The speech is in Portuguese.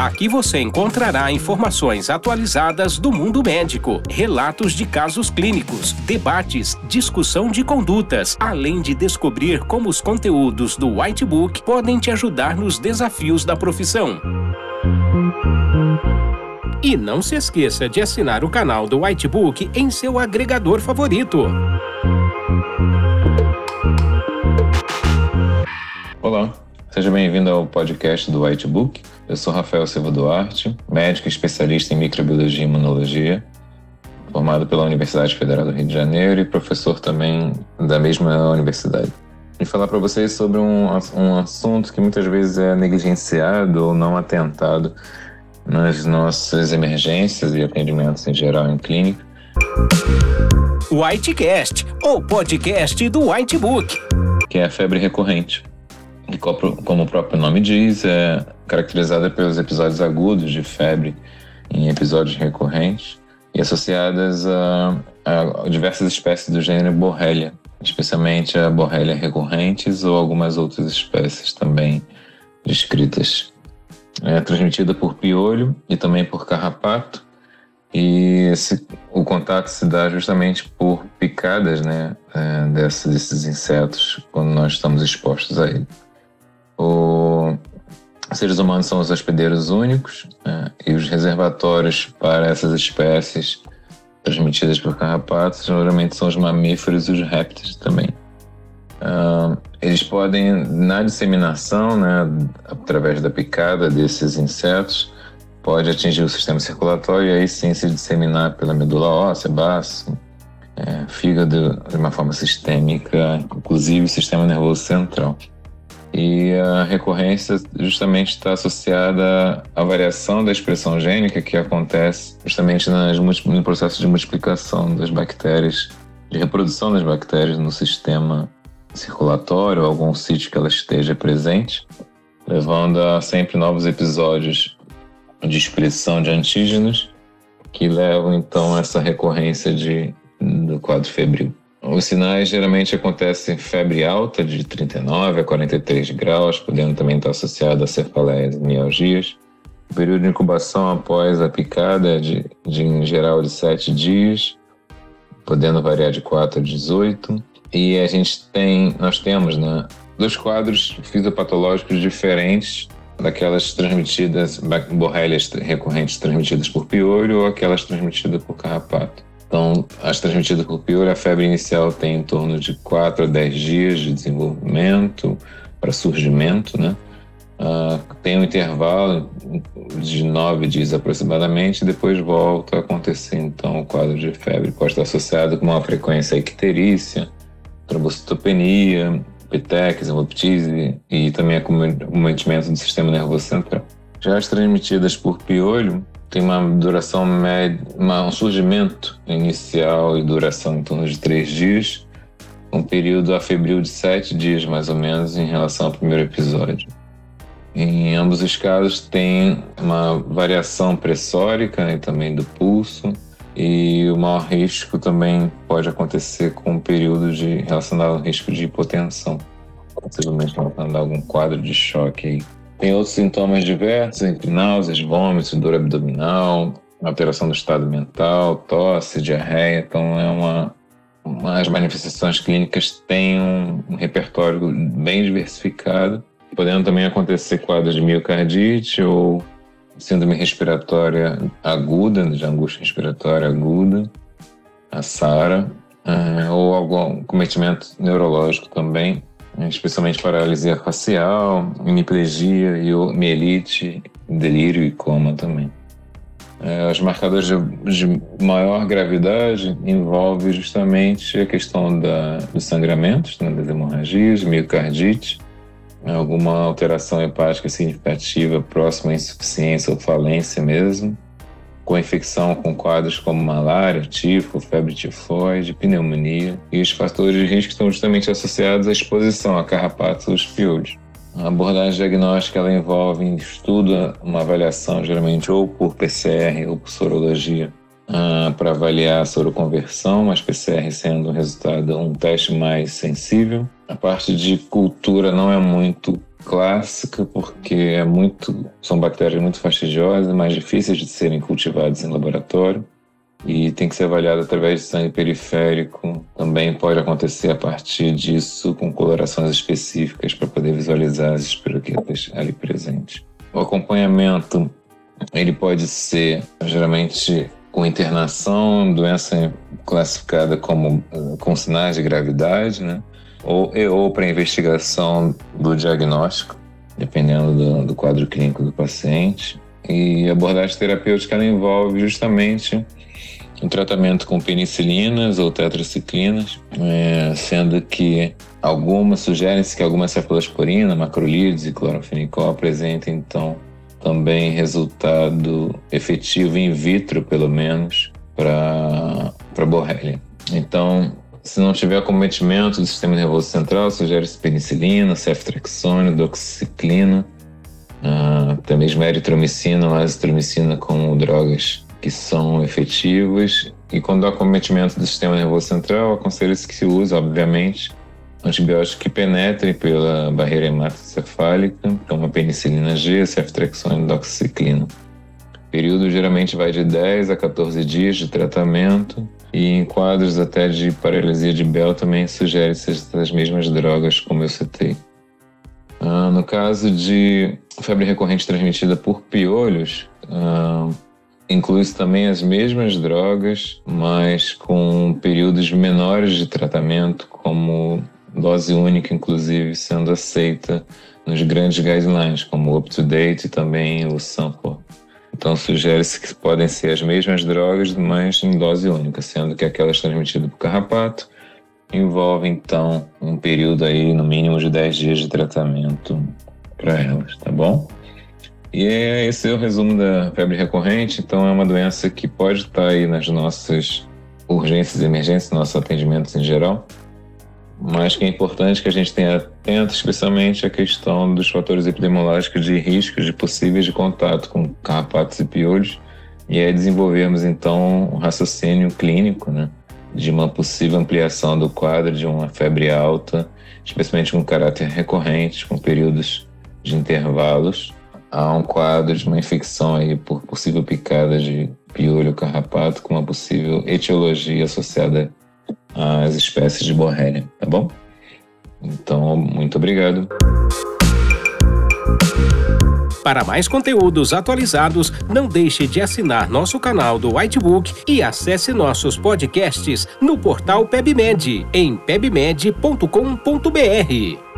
Aqui você encontrará informações atualizadas do mundo médico, relatos de casos clínicos, debates, discussão de condutas, além de descobrir como os conteúdos do Whitebook podem te ajudar nos desafios da profissão. E não se esqueça de assinar o canal do Whitebook em seu agregador favorito. Seja bem-vindo ao podcast do Whitebook. Eu sou Rafael Silva Duarte, médico especialista em microbiologia e imunologia, formado pela Universidade Federal do Rio de Janeiro e professor também da mesma universidade. E falar para vocês sobre um, um assunto que muitas vezes é negligenciado ou não atentado nas nossas emergências e atendimentos em geral em clínica. Whitecast, ou podcast do Whitebook. Que é a febre recorrente. E como o próprio nome diz, é caracterizada pelos episódios agudos de febre em episódios recorrentes e associadas a, a diversas espécies do gênero Borrelia, especialmente a Borrelia recorrentes ou algumas outras espécies também descritas. É transmitida por piolho e também por carrapato, e esse, o contato se dá justamente por picadas né, é, desses, desses insetos quando nós estamos expostos a ele. Os seres humanos são os hospedeiros únicos né, e os reservatórios para essas espécies transmitidas por carrapatos geralmente são os mamíferos e os répteis também. Uh, eles podem, na disseminação, né, através da picada desses insetos, pode atingir o sistema circulatório e aí sim se disseminar pela medula óssea, baço, é, fígado de uma forma sistêmica, inclusive o sistema nervoso central. E a recorrência justamente está associada à variação da expressão gênica que acontece justamente nas, no processo de multiplicação das bactérias, de reprodução das bactérias no sistema circulatório, algum sítio que ela esteja presente, levando a sempre novos episódios de expressão de antígenos que levam então a essa recorrência de, do quadro febril. Os sinais geralmente acontecem em febre alta de 39 a 43 graus, podendo também estar associado a cefaleias e mialgias. O período de incubação após a picada é de, de em geral de 7 dias, podendo variar de 4 a 18. E a gente tem, nós temos, né, dois quadros fisiopatológicos diferentes daquelas transmitidas, borrélias recorrentes transmitidas por piolho ou aquelas transmitidas por carrapato. Então, as transmitidas por piolho, a febre inicial tem em torno de 4 a 10 dias de desenvolvimento para surgimento, né? Uh, tem um intervalo de 9 dias aproximadamente, depois volta a acontecer então o quadro de febre. Pode estar associado com uma frequência icterícia, trombocitopenia, petex, hemoptise e também acometimento do sistema nervoso central. Já as transmitidas por piolho tem uma duração média, um surgimento inicial e duração em torno de três dias, um período afebril de sete dias mais ou menos em relação ao primeiro episódio. Em ambos os casos tem uma variação pressórica e também do pulso, e o maior risco também pode acontecer com o período de relacionado ao risco de hipotensão, possivelmente relacionado algum quadro de choque aí. Tem outros sintomas diversos, entre náuseas, vômitos, dor abdominal, alteração do estado mental, tosse, diarreia. Então, é uma, as manifestações clínicas têm um, um repertório bem diversificado, podendo também acontecer quadros de miocardite ou síndrome respiratória aguda, de angústia respiratória aguda, a SARA, uh, ou algum cometimento neurológico também, especialmente paralisia facial, hemiplegia, mielite, delírio e coma também. É, os marcadores de, maior gravidade envolvem justamente a questão da, dos sangramentos, né, das hemorragias, miocardite, alguma alteração hepática significativa próxima à insuficiência ou falência mesmo, com infecção com quadros como malária, tifo, febre tifoide, pneumonia, e os fatores de risco estão justamente associados à exposição a carrapatos piolhos. A abordagem diagnóstica ela envolve estudo uma avaliação geralmente ou por PCR ou por sorologia uh, para avaliar a soroconversão, mas PCR sendo resultado um teste mais sensível. A parte de cultura não é muito clássica porque é muito, são bactérias muito fastidiosas, mais difíceis de serem cultivadas em laboratório e tem que ser avaliada através de sangue periférico. Também pode acontecer a partir disso com colorações específicas para poder visualizar as espiroquetas ali presentes. O acompanhamento ele pode ser geralmente com internação, doença classificada como com sinais de gravidade, né? Ou, ou para investigação do diagnóstico, dependendo do, do, quadro clínico do paciente. E a abordagem terapêutica ela envolve justamente o tratamento com penicilinas ou tetraciclinas, é, sendo que algumas sugerem-se que algumas cefalosporina, macrolides e clorofenicol apresentem então também resultado efetivo in vitro, pelo menos, para borrelia. Então, se não tiver acometimento do sistema nervoso central, sugere-se penicilina, ceftriaxone, doxiciclina, uh, até mesmo eritromicina azitromicina como drogas que são efetivas. E quando há acometimento do sistema nervoso central, aconselha-se que se use, obviamente, antibiótico que penetre pela barreira hematocefálica, como a penicilina G, ceftriaxone e doxiciclina. O período geralmente vai de 10 a 14 dias de tratamento e em quadros até de paralisia de Bell também sugere-se as mesmas drogas, como eu citei. Ah, no caso de febre recorrente transmitida por piolhos, ah, inclui-se também as mesmas drogas, mas com períodos menores de tratamento, como dose única, inclusive, sendo aceita nos grandes guidelines, como o UpToDate e também o Sample. Então sugere-se que podem ser as mesmas drogas, mas em dose única, sendo que aquelas transmitidas por carrapato. Envolvem então um período aí no mínimo de 10 dias de tratamento para elas, tá bom? E é, esse é o resumo da febre recorrente, então é uma doença que pode estar aí nas nossas urgências e emergências, nossos atendimentos em geral, mas que é importante que a gente tenha atento, especialmente a questão dos fatores epidemiológicos de risco de possíveis de contato com carrapatos e piolhos, e aí desenvolvermos então um raciocínio clínico, né, de uma possível ampliação do quadro de uma febre alta, especialmente com caráter recorrente, com períodos de intervalos, a um quadro de uma infecção aí por possível picada de piolho carrapato com uma possível etiologia associada as espécies de Borrelia, tá bom? Então, muito obrigado. Para mais conteúdos atualizados, não deixe de assinar nosso canal do Whitebook e acesse nossos podcasts no portal PebMed em pebmed.com.br.